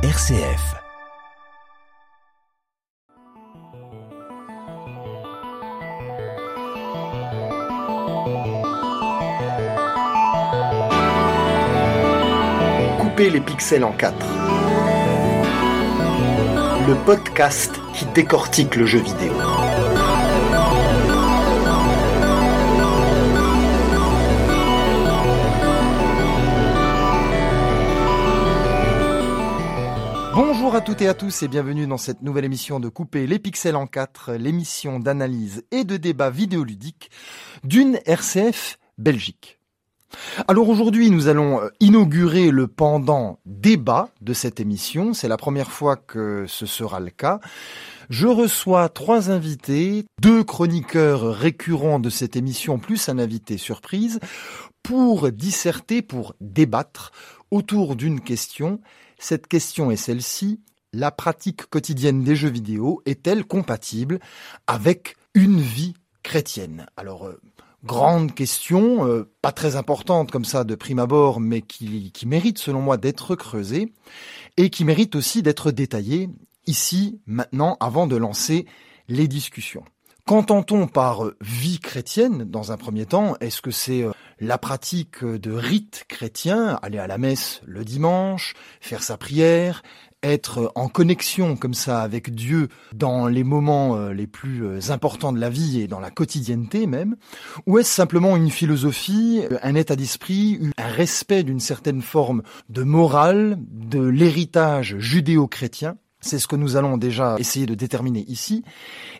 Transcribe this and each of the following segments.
RCF. Couper les pixels en quatre. Le podcast qui décortique le jeu vidéo. Bonjour à toutes et à tous et bienvenue dans cette nouvelle émission de Couper les pixels en quatre, l'émission d'analyse et de débat vidéoludique d'une RCF Belgique. Alors aujourd'hui, nous allons euh, inaugurer le pendant débat de cette émission. C'est la première fois que ce sera le cas. Je reçois trois invités, deux chroniqueurs récurrents de cette émission, plus un invité surprise, pour disserter, pour débattre autour d'une question. Cette question est celle-ci. La pratique quotidienne des jeux vidéo est-elle compatible avec une vie chrétienne? Alors, euh, grande question, euh, pas très importante comme ça de prime abord, mais qui, mérite selon moi d'être creusée et qui mérite aussi d'être détaillée ici, maintenant, avant de lancer les discussions. Qu'entend-on par euh, vie chrétienne dans un premier temps? Est-ce que c'est la pratique de rites chrétiens, aller à la messe le dimanche, faire sa prière, être en connexion comme ça avec Dieu dans les moments euh, les plus importants de la vie et dans la quotidienneté même Ou est-ce simplement une philosophie, un état d'esprit, un respect d'une certaine forme de morale, de l'héritage judéo-chrétien? C'est ce que nous allons déjà essayer de déterminer ici.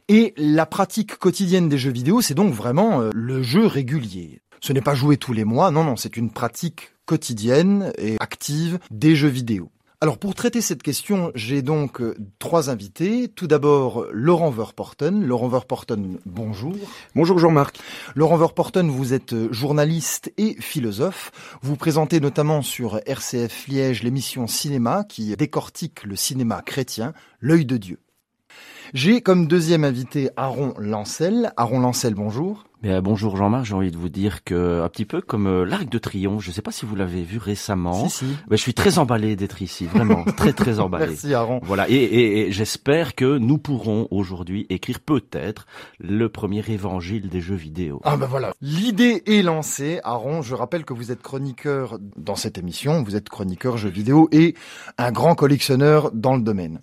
Et la pratique quotidienne des jeux vidéo, c'est donc vraiment euh, le jeu régulier. Ce n'est pas jouer tous les mois, non, non, c'est une pratique quotidienne et active des jeux vidéo. Alors pour traiter cette question, j'ai donc euh, trois invités. Tout d'abord Laurent Verporten. Laurent Verporten, bonjour. Bonjour Jean-Marc. Laurent Verporten, vous êtes euh, journaliste et philosophe. Vous présentez notamment sur RCF Liège l'émission Cinéma qui décortique le cinéma chrétien, l'œil de Dieu. J'ai comme deuxième invité Aaron Lancel. Aaron Lancel, bonjour. Bien, bonjour Jean-Marc, j'ai envie de vous dire que un petit peu comme euh, l'Arc de Triomphe, je ne sais pas si vous l'avez vu récemment. Si, si. Ben, je suis très emballé d'être ici, vraiment très très emballé. Merci Aaron. Voilà, et, et, et j'espère que nous pourrons aujourd'hui écrire peut-être le premier évangile des jeux vidéo. Ah ben voilà, l'idée est lancée. Aaron, je rappelle que vous êtes chroniqueur dans cette émission, vous êtes chroniqueur jeux vidéo et un grand collectionneur dans le domaine.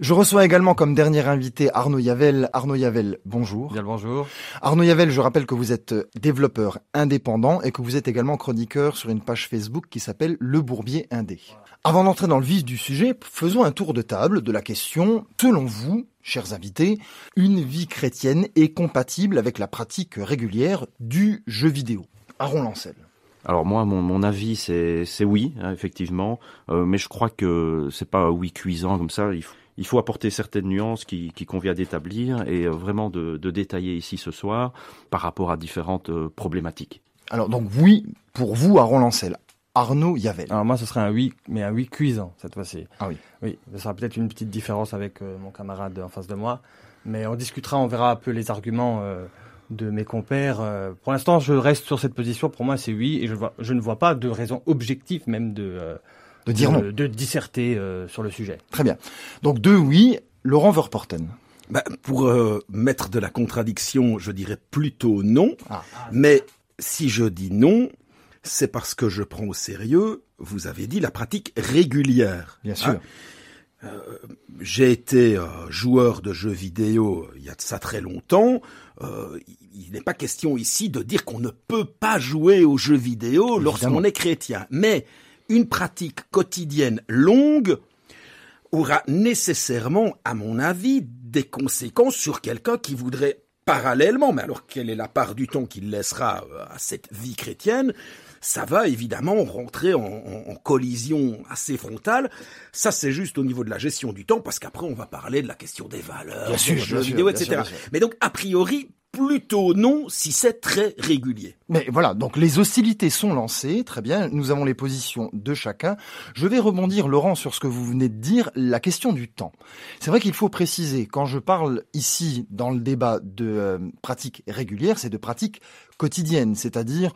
Je reçois également comme dernier invité Arnaud Yavel. Arnaud Yavel, bonjour. Bien le bonjour. Arnaud Yavel, je rappelle que vous êtes développeur indépendant et que vous êtes également chroniqueur sur une page Facebook qui s'appelle Le Bourbier Indé. Avant d'entrer dans le vif du sujet, faisons un tour de table de la question, selon vous, chers invités, une vie chrétienne est compatible avec la pratique régulière du jeu vidéo? Aaron Lancel. Alors moi, mon, mon avis, c'est oui, hein, effectivement, euh, mais je crois que c'est pas un oui cuisant comme ça. Il faut, il faut apporter certaines nuances qui, qui convient d'établir et euh, vraiment de, de, détailler ici ce soir par rapport à différentes euh, problématiques. Alors donc oui, pour vous, Aaron Lancel. Arnaud Yavel. Alors moi, ce serait un oui, mais un oui cuisant cette fois-ci. Ah oui. Oui, ça sera peut-être une petite différence avec euh, mon camarade en face de moi, mais on discutera, on verra un peu les arguments euh, de mes compères. Euh, pour l'instant, je reste sur cette position. Pour moi, c'est oui, et je, vois, je ne vois pas de raison objective même de euh, De dire non. de, de disserter euh, sur le sujet. Très bien. Donc deux oui, Laurent Verporten. Bah, Pour euh, mettre de la contradiction, je dirais plutôt non. Ah. Mais si je dis non, c'est parce que je prends au sérieux, vous avez dit, la pratique régulière. Bien sûr. Hein Euh, J'ai été euh, joueur de jeux vidéo euh, il y a de ça très longtemps. Euh, il n'est pas question ici de dire qu'on ne peut pas jouer aux jeux vidéo lorsqu'on est chrétien. Mais une pratique quotidienne longue aura nécessairement, à mon avis, des conséquences sur quelqu'un qui voudrait parallèlement, mais alors quelle est la part du temps qu'il laissera euh, à cette vie chrétienne ça va évidemment rentrer en, en- en collision assez frontale. Ça, c'est juste au niveau de la gestion du temps, parce qu'après, on va parler de la question des valeurs, des jeux vidéo, bien etc. sûr, bien sûr. Mais donc, a priori, plutôt non, si c'est très régulier. Mais voilà, donc les hostilités sont lancées, très bien, nous avons les positions de chacun. Je vais rebondir, Laurent, sur ce que vous venez de dire, la question du temps. C'est vrai qu'il faut préciser, quand je parle ici dans le débat de euh, pratiques régulières, c'est de pratiques quotidiennes, c'est-à-dire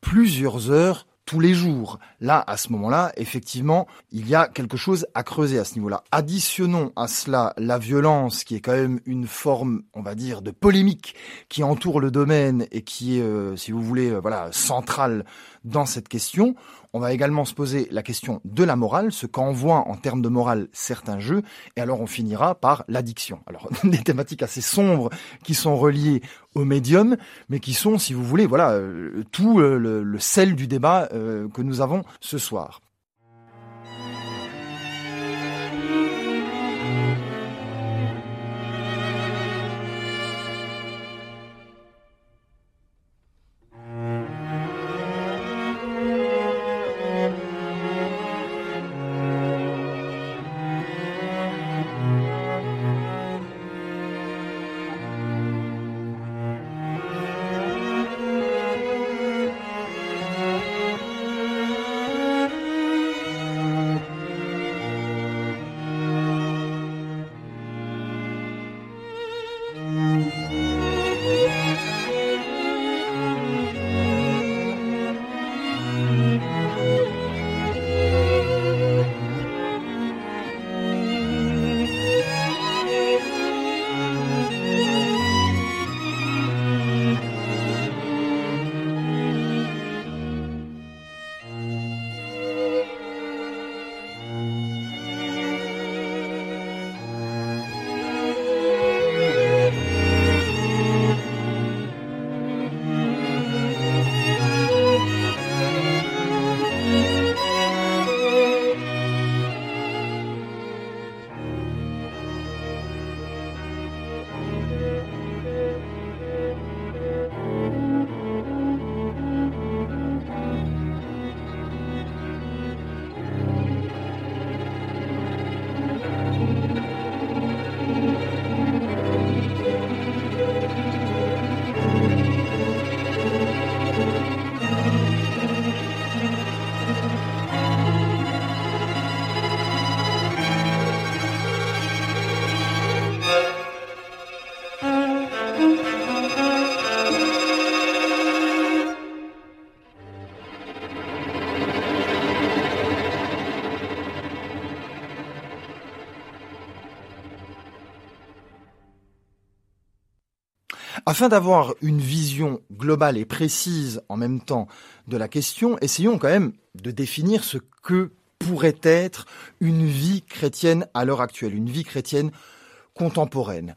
plusieurs heures tous les jours. Là, à ce moment-là, effectivement, il y a quelque chose à creuser à ce niveau-là. Additionnons à cela la violence, qui est quand même une forme, on va dire, de polémique qui entoure le domaine et qui est, euh, si vous voulez, euh, voilà, centrale dans cette question. On va également se poser la question de la morale, ce qu'envoient en termes de morale certains jeux, et alors on finira par l'addiction. Alors des thématiques assez sombres qui sont reliées au médium, mais qui sont, si vous voulez, voilà, euh, tout le, le, sel du débat euh, que nous avons ce soir. Afin d'avoir une vision globale et précise en même temps de la question, essayons quand même de définir ce que pourrait être une vie chrétienne à l'heure actuelle, une vie chrétienne contemporaine.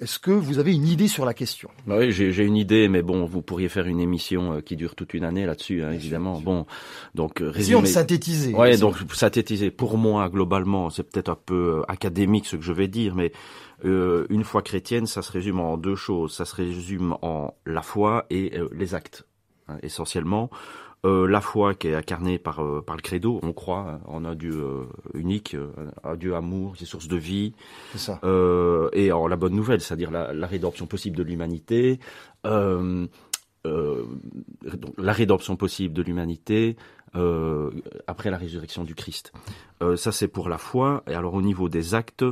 Est-ce que vous avez une idée sur la question? Bah Oui, j'ai une idée, mais bon, vous pourriez faire une émission euh, qui dure toute une année là-dessus, hein, évidemment. Bon, donc euh, résumer. Si on synthétisait. Ouais, donc synthétiser. Pour moi, globalement, c'est peut-être un peu euh, académique ce que je vais dire, mais euh, une foi chrétienne, ça se résume en deux choses. Ça se résume en la foi et euh, les actes, hein, essentiellement. Euh, la foi qui est incarnée par, euh, par le credo, on croit en un Dieu unique, un Dieu amour, qui est source de vie. Ça. et en la bonne nouvelle, c'est-à-dire la, la, rédemption possible de l'humanité. la rédemption possible de l'humanité, euh, après la résurrection du Christ. Euh, ça, c'est pour la foi. Et alors, au niveau des actes,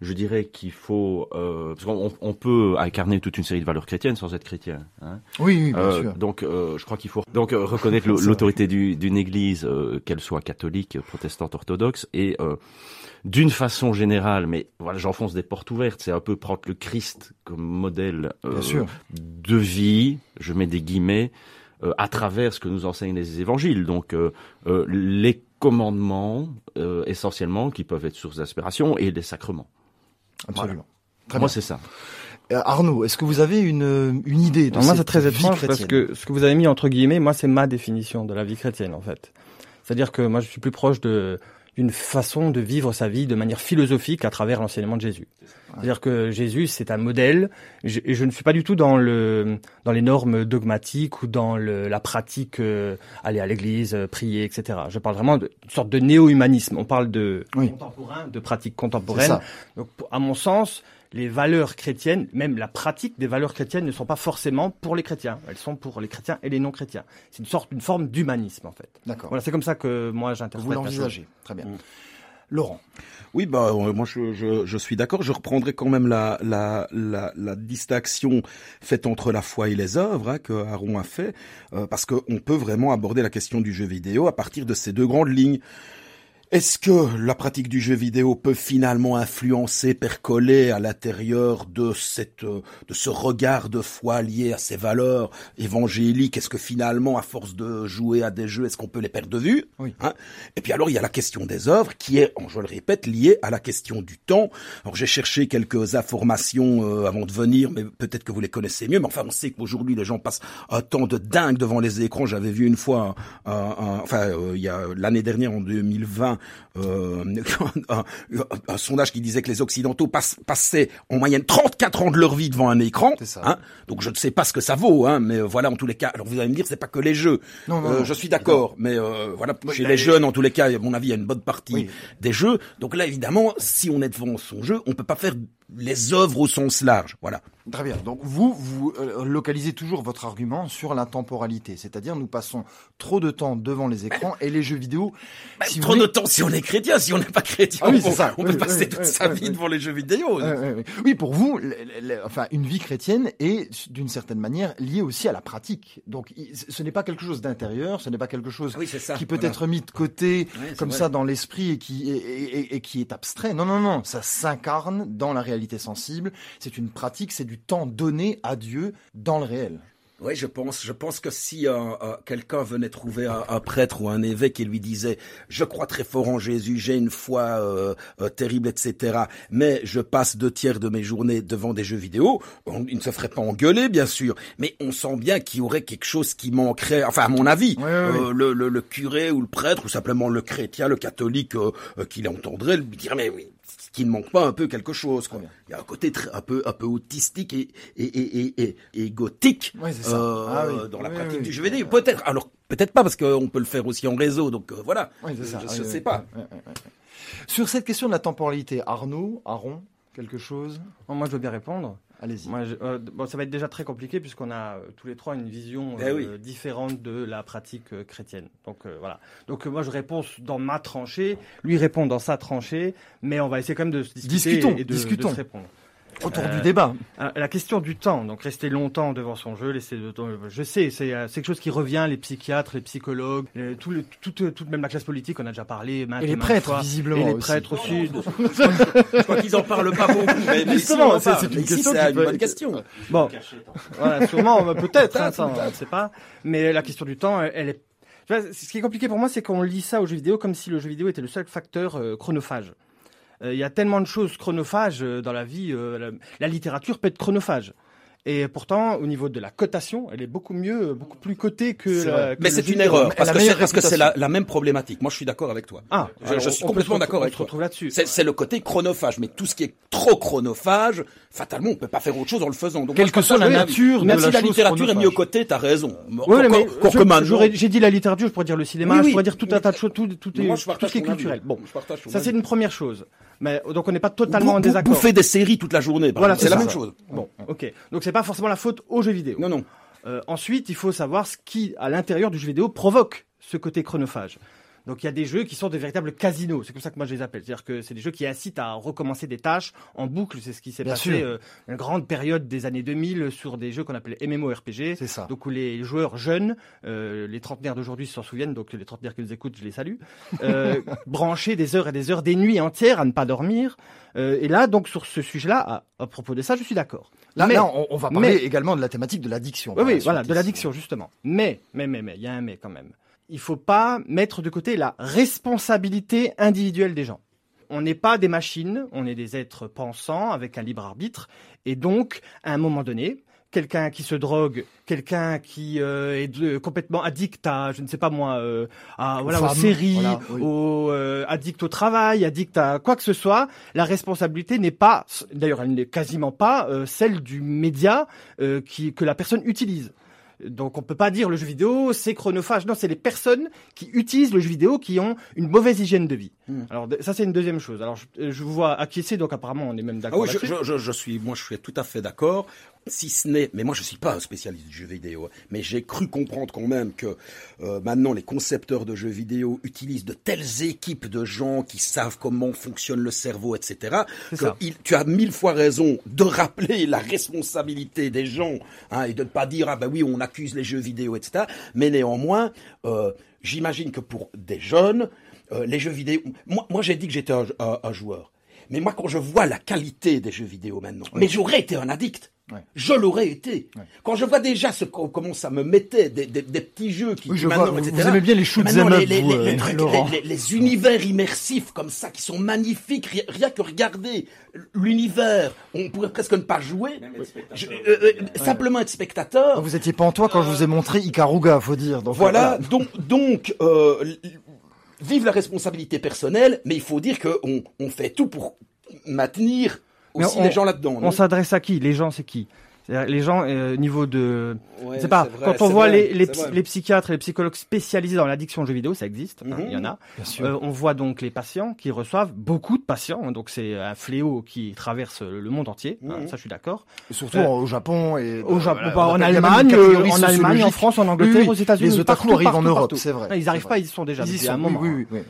je dirais qu'il faut... Euh, parce qu'on on peut incarner toute une série de valeurs chrétiennes sans être chrétien. Hein. Oui, oui, bien euh, sûr. Donc, euh, je crois qu'il faut donc reconnaître l'autorité d'une Église, qu'elle soit catholique, protestante, orthodoxe, et d'une façon générale, mais voilà, j'enfonce des portes ouvertes. C'est un peu prendre le Christ comme modèle de vie. Je mets des guillemets. Euh, à travers ce que nous enseignent les évangiles. Donc euh, euh, les commandements essentiellement qui peuvent être source d'inspiration et les sacrements. Absolument. Moi c'est ça. Arnaud, est-ce que vous avez une, une idée de Moi, c'est très étrange parce que ce que vous avez mis entre guillemets, moi, c'est ma définition de la vie chrétienne, en fait. C'est-à-dire que moi, je suis plus proche de d'une façon de vivre sa vie de manière philosophique à travers l'enseignement de Jésus. C'est-à-dire que Jésus, c'est un modèle, et je, ne suis pas du tout dans le dans les normes dogmatiques ou dans le, la pratique, euh, aller à l'église, euh, prier, etc. Je parle vraiment d'une sorte de néo-humanisme. On parle de contemporain, de pratique contemporaine. Donc, à mon sens, les valeurs chrétiennes, même la pratique des valeurs chrétiennes ne sont pas forcément pour les chrétiens. Elles sont pour les chrétiens et les non-chrétiens. C'est une sorte, une forme d'humanisme, en fait. D'accord. Voilà, c'est comme ça que moi j'interprète. Vous l'envisagez. Très bien. Mm. Laurent. Oui, bah euh, moi je, je, je suis d'accord. Je reprendrai quand même la, la, la, la, distinction faite entre la foi et les œuvres hein, que Aaron a fait, euh, parce qu'on peut vraiment aborder la question du jeu vidéo à partir de ces deux grandes lignes. Est-ce que la pratique du jeu vidéo peut finalement influencer, percoler à l'intérieur de cette, de ce regard de foi lié à ces valeurs évangéliques? Est-ce que finalement, à force de jouer à des jeux, est-ce qu'on peut les perdre de vue? Oui. hein? Et puis alors, il y a la question des œuvres qui est, je le répète, liée à la question du temps. Alors j'ai cherché quelques informations euh, avant de venir, mais peut-être que vous les connaissez mieux. Mais enfin, on sait qu'aujourd'hui les gens passent un temps de dingue devant les écrans. J'avais vu une fois, un, un, enfin, euh, il y a l'année dernière en 2020 euh, un, un, sondage qui disait que les Occidentaux pass, passaient en moyenne 34 ans de leur vie devant un écran. Hein Donc je ne sais pas ce que ça vaut, hein, mais voilà, en tous les cas. Alors vous allez me dire, c'est pas que les jeux. Non, non, euh, non, je suis d'accord, mais euh, voilà, chez les jeunes, en tous les cas, à mon avis, il y a une bonne partie oui. des jeux. Donc là, évidemment, si on est devant son jeu, on peut pas faire les œuvres au sens large. Voilà. Très bien. Donc vous, vous euh, localisez toujours votre argument sur la temporalité, c'est-à-dire nous passons trop de temps devant les écrans et les jeux vidéo. Bah, si trop voulez... de temps si on est chrétien, si on n'est pas chrétien, ah oui, on, ça. on oui, peut passer toute sa vie devant les jeux vidéo. Oui, pour vous, le, le, enfin, une vie chrétienne est d'une certaine manière liée aussi à la pratique. Donc ce n'est pas quelque chose d'intérieur, ce n'est pas quelque chose ça, qui peut voilà. être mis de côté comme vrai. ça dans l'esprit et qui et, et, et qui est abstrait. Non, non, non, ça s'incarne dans la réalité sensible. C'est une pratique, c'est du temps donné à Dieu dans le réel. Oui, je pense. Je pense que si euh, euh, quelqu'un venait trouver un, un, prêtre ou un évêque et lui disait « Je crois très fort en Jésus, j'ai une foi euh, terrible, etc. Mais je passe deux tiers de mes journées devant des jeux vidéo », il ne se ferait pas engueuler, bien sûr. Mais on sent bien qu'il y aurait quelque chose qui manquerait. Enfin, à mon avis, oui, oui, oui. Le, le, le, curé ou le prêtre ou simplement le chrétien, le catholique qui l'entendrait lui dirait « Mais oui, qu'il ne manque pas un peu quelque chose. Quoi. Il y a un côté très, un peu un peu autistique et et et et, et gothique ouais, euh, ah, oui. dans la oui, pratique oui, du jeu vidéo. Peut-être. Alors peut-être pas parce qu'on peut le faire aussi en réseau. Donc euh, voilà. je ne sais pas. Sur cette question de la temporalité, Arnaud, Aaron, quelque chose? Moi, je veux bien répondre. Allez-y. Moi, je, euh, bon, ça va être déjà très compliqué puisqu'on a euh, tous les trois une vision eh oui. euh, différente de la pratique euh, chrétienne. Donc voilà. Donc moi, je réponds dans ma tranchée, lui répond dans sa tranchée, mais on va essayer quand même de se discuter discutons, et de, discutons. de se répondre. Autour du débat. La question du temps, donc rester longtemps devant son jeu, laisser de temps, je sais, c'est quelque chose qui revient, les psychiatres, les psychologues, les, tout, le, tout, tout, même la classe politique, on a déjà parlé. Et les prêtres, fois, visiblement. Et les aussi. prêtres aussi. je crois qu'ils en parlent pas beaucoup. Mais, mais Justement, c'est une, mais question ici, qui une peut... bonne question. Bon, voilà, sûrement, peut-être, hein, on ne sait pas. Mais la question du temps, elle est ce qui est compliqué pour moi, c'est qu'on lit ça aux jeux vidéo comme si le jeu vidéo était le seul facteur euh, chronophage. Il euh, y a tellement de choses chronophages euh, dans la vie. Euh, la, littérature peut être chronophage. Et pourtant, au niveau de la cotation, elle est beaucoup mieux, beaucoup plus cotée que. La, que Mais c'est une erreur parce que, parce que c'est la, la, même problématique. Moi, je suis d'accord avec toi. Ah, je, suis complètement d'accord avec toi. là-dessus. C'est le côté chronophage, mais tout ce qui est trop chronophage, fatalement, on peut pas faire autre chose en le faisant. Donc, Quelle que soit la nature même si la, littérature est mis au côté, t'as raison. Oui, j'ai dit la littérature, je pourrais dire le cinéma, je pourrais dire tout un tas de choses, tout, est, culturel. Bon, ça c'est une première chose. Mais donc on n'est pas totalement en désaccord. Bouffer des séries toute la journée, voilà, c'est la même chose. Bon, ok. Donc c'est pas forcément la faute aux jeux vidéo. Non, non. Euh, ensuite, il faut savoir ce qui, à l'intérieur du jeu vidéo, provoque ce côté chronophage. Donc il y a des jeux qui sont des véritables casinos, c'est comme ça que moi je les appelle. C'est-à-dire que c'est des jeux qui incitent à recommencer des tâches en boucle. C'est ce qui s'est passé euh, une grande période des années 2000 sur des jeux qu'on appelait MMORPG. C'est ça. Donc où les joueurs jeunes, euh, les trentenaires d'aujourd'hui s'en souviennent, donc les trentenaires qui nous écoutent, je les salue, euh, branchaient des heures et des heures, des nuits entières à ne pas dormir. Euh, et là, donc sur ce sujet-là, à, à, propos de ça, je suis d'accord. Là, mais, là on, on, va parler mais, également de la thématique de l'addiction. Oui, oui, voilà, de l'addiction justement. Mais, mais, mais, mais, il y a un mais quand même il faut pas mettre de côté la responsabilité individuelle des gens. On n'est pas des machines, on est des êtres pensants avec un libre arbitre, et donc à un moment donné, quelqu'un qui se drogue, quelqu'un qui euh, est de, complètement addict à, je ne sais pas moi, euh, à, voilà, aux, séries, voilà, oui. au, euh, addict au travail, addict à quoi que ce soit, la responsabilité n'est pas, d'ailleurs elle n'est quasiment pas euh, celle du média euh, qui, que la personne utilise. Donc on peut pas dire le jeu vidéo c'est chronophage. Non, c'est les personnes qui utilisent le jeu vidéo qui ont une mauvaise hygiène de vie. Mmh. Alors ça c'est une deuxième chose. Alors je, je vous vois acquiescer, donc apparemment on est même d'accord. Ah oui, je, je, je, suis, moi je suis tout à fait d'accord. si ce n'est, mais moi je suis pas un spécialiste du jeu vidéo, hein, mais j'ai cru comprendre quand même que euh, maintenant les concepteurs de jeux vidéo utilisent de telles équipes de gens qui savent comment fonctionne le cerveau, etc. Que il, tu as mille fois raison de rappeler la responsabilité des gens hein, et de ne pas dire ah ben oui on accuse les jeux vidéo, etc. Mais néanmoins, euh, j'imagine que pour des jeunes, euh, les jeux vidéo, moi, moi j'ai dit que j'étais un, un, joueur. Mais moi, quand je vois la qualité des jeux vidéo maintenant, mais j'aurais été un addict. Je l'aurais été. Quand je vois déjà ce comment ça me mettait des, des, des petits jeux qui oui, je vois, Vous aimez bien les shoots les, les, vous, les, euh, les, univers immersifs comme ça qui sont magnifiques. Rien, que regarder l'univers, on pourrait presque ne pas jouer. Je, euh, euh, simplement être spectateur. Vous étiez pas en toi quand je vous ai montré Ikaruga, faut dire. Donc, voilà. Donc donc vive la responsabilité personnelle, mais il faut dire qu'on on fait tout pour maintenir aussi les gens là-dedans. On s'adresse à qui? Les gens, c'est qui? Les gens, euh, niveau de, ouais, c'est pas quand on voit les, les, les, psychiatres et les psychologues spécialisés dans l'addiction aux jeux vidéo, ça existe, hein, il y en a. Euh, on voit donc les patients qui reçoivent beaucoup de patients, hein, donc c'est un fléau qui traverse le monde entier. Hein, mhm. ça, je suis d'accord. Surtout euh, au Japon et au Japon, en Allemagne, en Allemagne, en France, en Angleterre, aux États-Unis. Les otaku arrivent en Europe, c'est vrai. Ils arrivent pas, ils y sont déjà. Ils y sont. Oui, oui,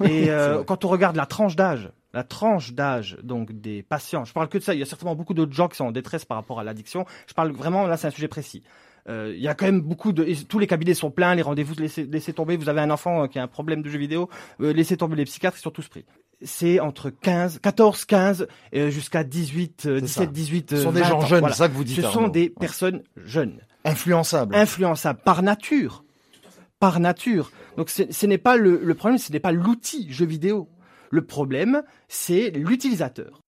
oui, Et quand on regarde la tranche d'âge la tranche d'âge donc des patients. Je parle que de ça. Il y a certainement beaucoup d'autres gens qui sont en détresse par rapport à l'addiction. Je parle vraiment là, c'est un sujet précis. Euh, il y a quand même beaucoup de tous les cabinets sont pleins, les rendez-vous laissez, laissez tomber. Vous avez un enfant euh, qui a un problème de jeu vidéo, euh, laissez tomber les psychiatres, ils sont tous pris. C'est entre 15, 14, 15 jusqu'à 18, 17, 18. Ce sont des gens jeunes, c'est ça que vous dites. Ce sont des personnes jeunes, influençables, influençables par nature, par nature. Donc ce n'est pas le, le problème, ce n'est pas l'outil jeu vidéo. Le problème, c'est l'utilisateur.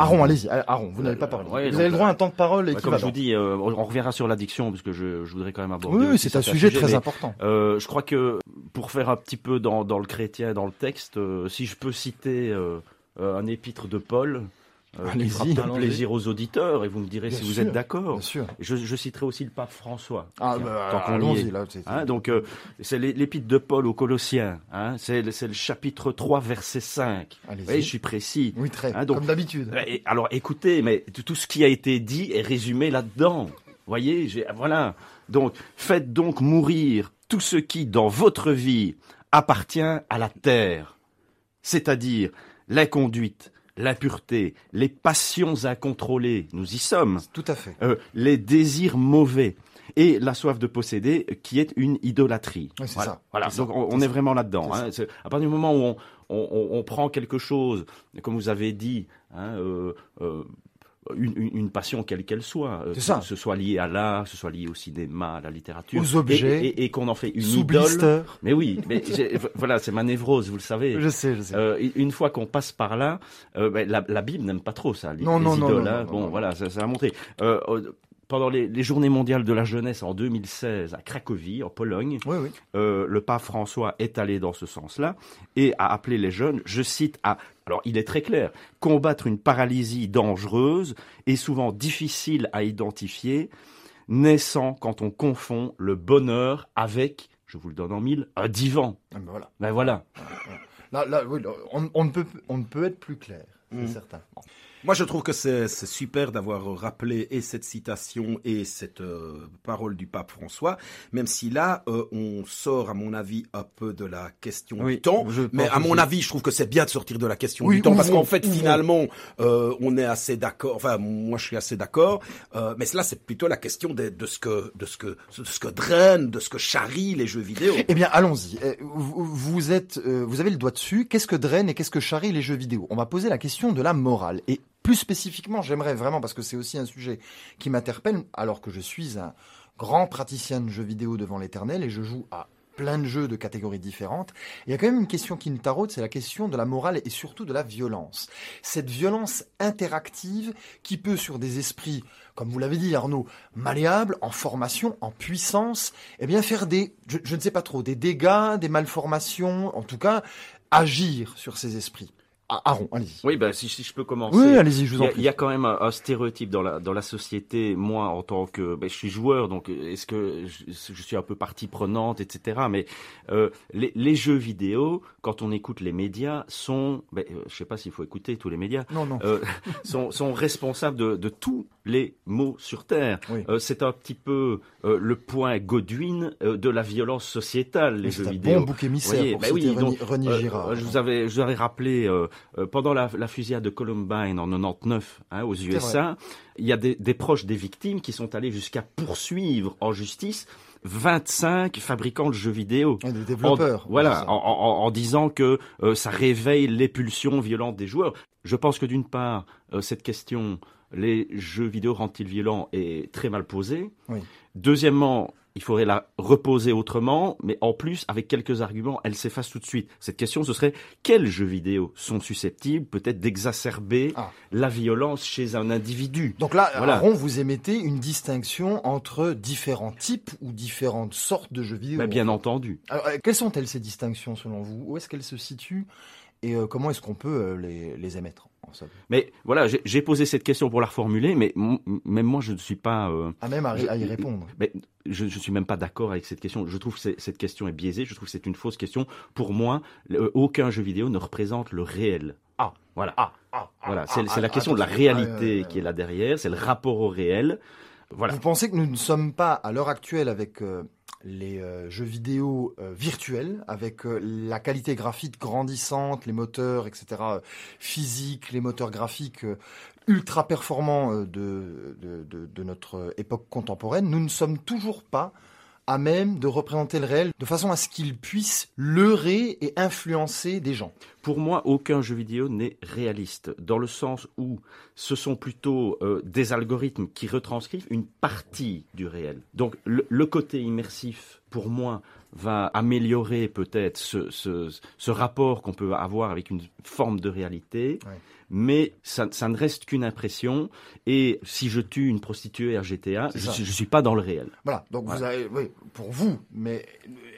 Aaron, allez-y. Aaron, vous n'avez pas parlé. vous avez le droit à un temps de parole et Comme je vous dis, euh, on reviendra sur l'addiction parce que je, je, voudrais quand même aborder. Oui, c'est un sujet, très important. Euh, je crois que pour faire un petit peu dans, dans le chrétien, dans le texte, euh, si je peux citer euh, un épître de Paul, euh, qui fera plaisir aux auditeurs et vous me direz si vous êtes d'accord. Je, je, citerai aussi le pape François. Ah, bah, tant qu'on y est. Là, hein, donc, euh, c'est l'épître de Paul aux Colossiens. Hein, c'est le chapitre 3, verset 5. Voyez, je suis précis. Oui, très. Hein, donc, comme d'habitude. Alors, écoutez, mais tout ce qui a été dit est résumé là-dedans. Voyez, voilà. Donc, faites donc mourir tout ce qui, dans votre vie, appartient à la terre, c'est-à-dire la conduite, l'impureté, les passions incontrôlées, nous y sommes. Tout à fait. Euh, les désirs mauvais et la soif de posséder, qui est une idolâtrie. c'est ça. Voilà. Donc on, est, vraiment là-dedans. Hein. À partir du moment où on, prend quelque chose, comme vous avez dit, hein, euh, euh, une, passion quelle qu'elle soit, euh, que ce soit lié à l'art, que ce soit lié au cinéma, à la littérature, aux objets, et, qu'on en fait une idole. Mais oui, mais voilà, c'est ma névrose, vous le savez. Je sais, je sais. Euh, une fois qu'on passe par là, euh, ben, la, Bible n'aime pas trop ça, les, non, non, idoles. Non, hein. bon, voilà, ça, ça a montré pendant les, Journées mondiales de la jeunesse en 2016 à Cracovie, en Pologne, euh, le pape François est allé dans ce sens-là et a appelé les jeunes, je cite, à, alors il est très clair, combattre une paralysie dangereuse et souvent difficile à identifier, naissant quand on confond le bonheur avec, je vous le donne en mille, un divan. Ah ben voilà. Ben voilà. Là, on, ne peut, on ne peut être plus clair, c'est mmh. certain. Moi, je trouve que c'est super d'avoir rappelé et cette citation et cette euh, parole du pape François, même si là, euh, on sort, à mon avis, un peu de la question du temps. Mais à mon avis, je trouve que c'est bien de sortir de la question du temps, parce qu'en fait, finalement, euh, on est assez d'accord. Enfin, moi, je suis assez d'accord. mais là, c'est plutôt la question de, de, ce que, de ce que, de ce que draine, de ce que charrie les jeux vidéo. Eh bien, allons-y. Vous êtes, vous avez le doigt dessus. Qu'est-ce que draine et qu'est-ce que charrie les jeux vidéo? On va poser la question de la morale. Et plus spécifiquement, j'aimerais vraiment, parce que c'est aussi un sujet qui m'interpelle, alors que je suis un grand praticien de jeux vidéo devant l'éternel et je joue à plein de jeux de catégories différentes. Il y a quand même une question qui me taraude, c'est la question de la morale et surtout de la violence. Cette violence interactive qui peut sur des esprits, comme vous l'avez dit Arnaud, malléables, en formation, en puissance, eh bien faire des, je, je ne sais pas trop, des dégâts, des malformations, en tout cas agir sur ces esprits. Ah, Aaron, allez-y. Oui, bah, si, si, je peux commencer. Oui, allez-y, je vous en prie. Il y, a quand même un, stéréotype dans la, dans la société. Moi, en tant que, ben, je suis joueur, donc est-ce que je, je, suis un peu partie prenante, etc. Mais euh, les, les, jeux vidéo, quand on écoute les médias, sont, ben, euh, je sais pas s'il faut écouter tous les médias, non, non. Euh, sont, sont responsables de, de tous les maux sur terre. Euh, c'est un petit peu euh, le point Godwin de la violence sociétale, les jeux vidéo. Bon bouc émissaire pour ben oui, donc, René Girard. je vous avais, je vous avais rappelé euh, pendant la, fusillade de Columbine en 99 hein, aux USA, il y a des, proches des victimes qui sont allés jusqu'à poursuivre en justice 25 fabricants de jeux vidéo. des développeurs. voilà, en, disant que euh, ça réveille les pulsions violentes des joueurs. Je pense que d'une part, euh, cette question, les jeux vidéo rendent-ils violents, est très mal posée. Deuxièmement, il faudrait la reposer autrement, mais en plus, avec quelques arguments, elle s'efface tout de suite. Cette question, ce serait quels jeux vidéo sont susceptibles peut-être d'exacerber ah. la violence chez un individu? Donc là, Aaron, vous émettez une distinction entre différents types ou différentes sortes de jeux vidéo bah, Bien entendu. Alors, euh, quelles sont-elles ces distinctions selon vous? Où est-ce qu'elles se situent? Et euh, comment est-ce qu'on peut euh, les, les émettre? Mais voilà, j'ai posé cette question pour la reformuler, mais même moi, je ne suis pas. Euh, à même à, y répondre. Mais je ne suis même pas d'accord avec cette question. Je trouve que cette question est biaisée. Je trouve que c'est une fausse question. Pour moi, aucun jeu vidéo ne représente le réel. Ah, voilà. Ah, ah, ah voilà. c'est la question de la réalité qui est là derrière. C'est le rapport au réel. Voilà. Vous pensez que nous ne sommes pas, à l'heure actuelle, avec euh, les euh, jeux vidéo euh, virtuels avec euh, la qualité graphique grandissante, les moteurs, etc., physiques, les moteurs graphiques ultra performants de, notre époque contemporaine, nous ne sommes toujours pas à même de représenter le réel de façon à ce qu'il puisse leurrer et influencer des gens. Pour moi, aucun jeu vidéo n'est réaliste, dans le sens où ce sont plutôt euh, des algorithmes qui retranscrivent une partie du réel. Donc le, côté immersif, pour moi, va améliorer peut-être ce, ce, rapport qu'on peut avoir avec une forme de réalité. Mais ça, ne reste qu'une impression. Et si je tue une prostituée RGTA, je ne suis pas dans le réel. Voilà, donc vous avez, oui, pour vous, mais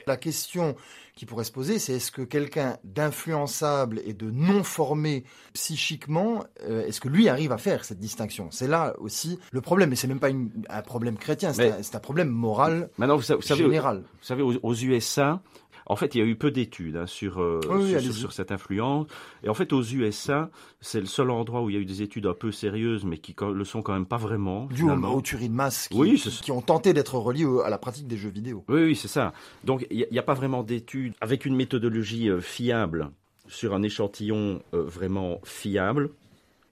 la question qui pourrait se poser, c'est est-ce que quelqu'un d'influençable et de non formé psychiquement, euh, est-ce que lui arrive à faire cette distinction? C'est là aussi le problème, et c'est même pas une- un problème chrétien, c'est un, problème moral Maintenant, vous, sa- vous savez, général. Vous savez, aux, aux USA, en fait, il y a eu peu d'études hein, sur, euh, Oui, sur, sur- sur cette influence. Et en fait, aux USA, c'est le seul endroit où il y a eu des études un peu sérieuses, mais qui le sont quand même pas vraiment. Dû aux, tueries de masse qui, Oui, qui, ont tenté d'être reliées à la pratique des jeux vidéo. Oui, oui, c'est ça. Donc, il n'y a, pas vraiment d'études avec une méthodologie euh, fiable sur un échantillon euh, vraiment fiable.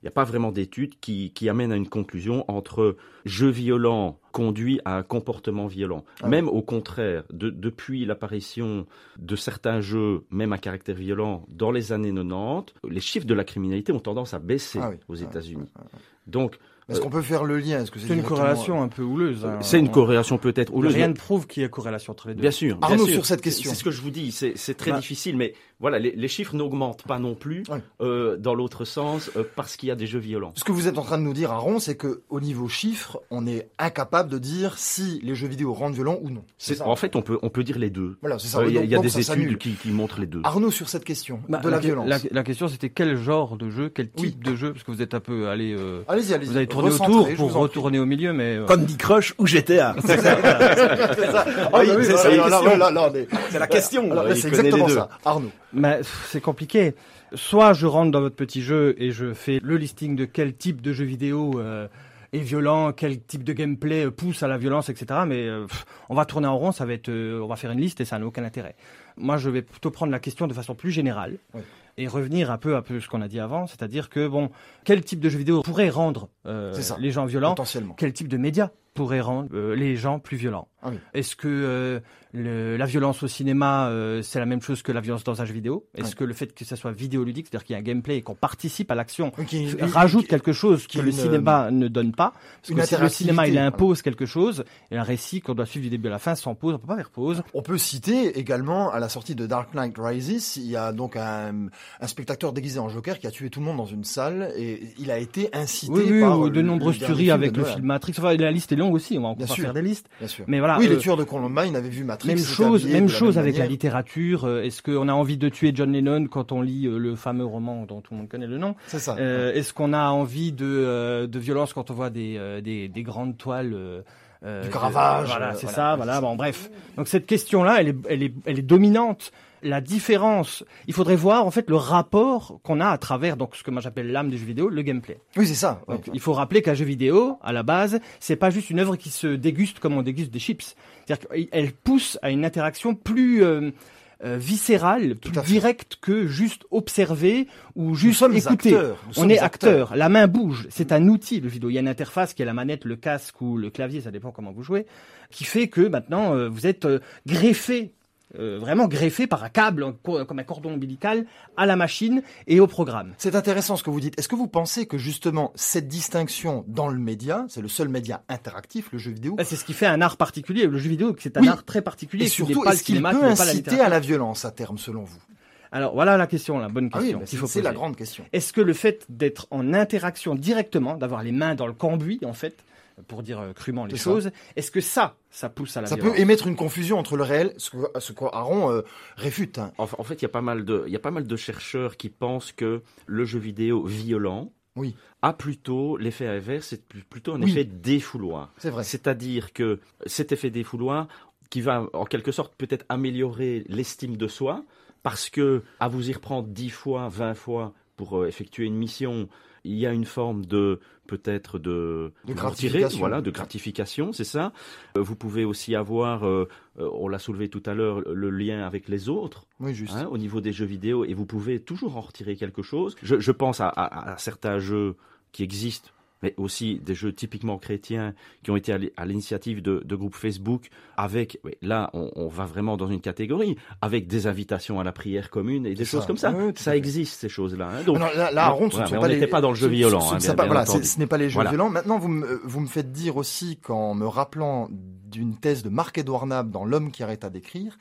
Il n'y a pas vraiment d'études qui, qui amènent à une conclusion entre jeu violent conduit à un comportement violent. Ah même au contraire, de- depuis l'apparition de certains jeux, même à caractère violent, dans les années 90, les chiffres de la criminalité ont tendance à baisser Ah oui, aux ah États-Unis. Donc, Est-ce Euh, qu'on peut faire le lien? Est-ce que c'est C'est une corrélation un peu houleuse. hein. c'est une On- corrélation peut-être. houleuse, Rien mais- ne prouve qu'il y a corrélation entre les deux. Bien sûr. bien Arnaud, sûr. sur cette question. C'est ce que je vous dis, c'est c'est très Bah. difficile, mais voilà, les, les chiffres n'augmentent pas non plus Ouais. euh, dans l'autre sens euh, parce qu'il y a des jeux violents. Ce que vous êtes en train de nous dire, Aaron, c'est que au niveau chiffres, on est incapable de dire si les jeux vidéo rendent violents ou non. C'est ça. En fait, on peut, on peut dire les deux. Voilà, c'est ça. Euh, Il y a, Donc- il y a donc des études qui, qui montrent les deux. Arnaud, sur cette question Bah, de la, la, violence. la- la question c'était quel genre de jeu, quel Oui. type de jeu, parce que vous êtes un peu allé, Allez-y, allez-y. vous avez autour pour retourner au milieu, mais euh, Candy Crush ou GTA C'est ça. Ah, oui, c'est ça, la question. C'est exactement ça. Arnaud. Mais, c'est compliqué. Soit je rentre dans votre petit jeu et je fais le listing de quel type de jeu vidéo euh, est violent, quel type de gameplay euh, pousse à la violence, etc. Mais euh, pff, on va tourner en rond, ça va être, euh, on va faire une liste et ça n'a aucun intérêt. Moi, je vais plutôt prendre la question de façon plus générale Oui. Et revenir un peu à peu ce qu'on a dit avant, c'est-à-dire que bon, quel type de jeu vidéo pourrait rendre euh, les gens violents? Potentiellement. Quel type de médias? Pourrait rendre euh, les gens plus violents Ah oui. Est-ce que euh, le- la violence au cinéma, euh, c'est la même chose que la violence dans un jeu vidéo? Est-ce que le fait que ça soit vidéoludique, c'est-à-dire qu'il y a un gameplay et qu'on participe à l'action, rajoute quelque chose que le cinéma ne donne pas? Parce que le cinéma, il impose quelque chose, et un récit qu'on doit suivre du début à la fin sans pause, on peut pas faire pause. On peut citer également à la sortie de Dark Knight Rises, il y a donc un, un spectateur déguisé en Joker qui a tué tout le monde dans une salle et il a été incité Oui, oui, par de le nombreuses tueries avec de le film Matrix. Enfin, la liste est aussi, on va encore faire des listes. Bien sûr. Mais voilà. oui, les euh, tueurs de Columbine avaient vu Matrix. Même chose, même la chose avec la littérature. Euh, Est-ce qu'on a envie de tuer John Lennon quand on lit euh, le fameux roman dont tout le monde connaît le nom? C'est ça. Euh, Est-ce qu'on a envie de, de violence quand on voit des, des, des grandes toiles euh, Du Caravage, Voilà, euh, c'est voilà. ça. Voilà. Bon, bref. Donc cette question-là, elle est, elle est, elle est dominante. La différence, il faudrait voir en fait le rapport qu'on a à travers donc ce que moi j'appelle l'âme du jeu vidéo, le gameplay. Oui, c'est ça. Donc, Ouais. il faut rappeler qu'un jeu vidéo, à la base, c'est pas juste une œuvre qui se déguste comme on déguste des chips. C'est-à-dire qu'elle pousse à une interaction plus euh, euh, viscérale, plus directe que juste observer ou juste écouter. On est acteur. La main bouge. C'est un outil, le vidéo. Il y a une interface qui est la manette, le casque ou le clavier, ça dépend comment vous jouez, qui fait que maintenant euh, vous êtes euh, greffé. Euh, vraiment greffé par un câble, un comme un cordon ombilical, à la machine et au programme. C'est intéressant ce que vous dites. Est-ce que vous pensez que justement cette distinction dans le média, c'est le seul média interactif, le jeu vidéo, Bah, C'est ce qui fait un art particulier. Le jeu vidéo, c'est un Oui. art très particulier. et surtout est-ce qu'il peut la inciter à la violence à terme selon vous? Alors voilà la question, la bonne Ah question oui, bah, c'est la grande question. Est-ce que le fait d'être en interaction directement, d'avoir les mains dans le cambouis, en fait, pour dire euh, crûment les choses, est-ce que ça, ça pousse à la Ça violence peut émettre une confusion entre le réel, ce que, ce euh, réfute. hein. En, en fait, il y a pas mal de, il y a pas mal de chercheurs qui pensent que le jeu vidéo violent Oui. a plutôt l'effet inverse, c'est plutôt un Oui. effet défouloir. C'est vrai. C'est-à-dire que cet effet défouloir, qui va en quelque sorte peut-être améliorer l'estime de soi, parce que à vous y reprendre 10 fois, 20 fois pour euh, effectuer une mission, il y a une forme de peut-être de, De vous retirer, gratification. voilà, de gratification, c'est ça. Euh, Vous pouvez aussi avoir, euh, euh, on l'a soulevé tout à l'heure, le lien avec les autres. Oui, juste. Hein, au niveau des jeux vidéo et vous pouvez toujours en retirer quelque chose. Je, je pense à, à- à certains jeux qui existent, mais aussi des jeux typiquement chrétiens qui ont été à l'i- à l'initiative de, de groupes Facebook avec, là on, on va vraiment dans une catégorie, avec des invitations à la prière commune et des choses ça. comme ça. Oui, ça existe ces choses-là. hein. Donc, Non, là, là, Aaron, ce ne sont pas on les- pas dans le jeu violent. ce- ce hein, bien- pas- voilà, ce n'est pas les jeux Voilà. violents. Maintenant, vous me, vous me faites dire aussi, qu'en me rappelant d'une thèse de Marc-Edouard Nab dans L'homme qui arrête à d'écrire,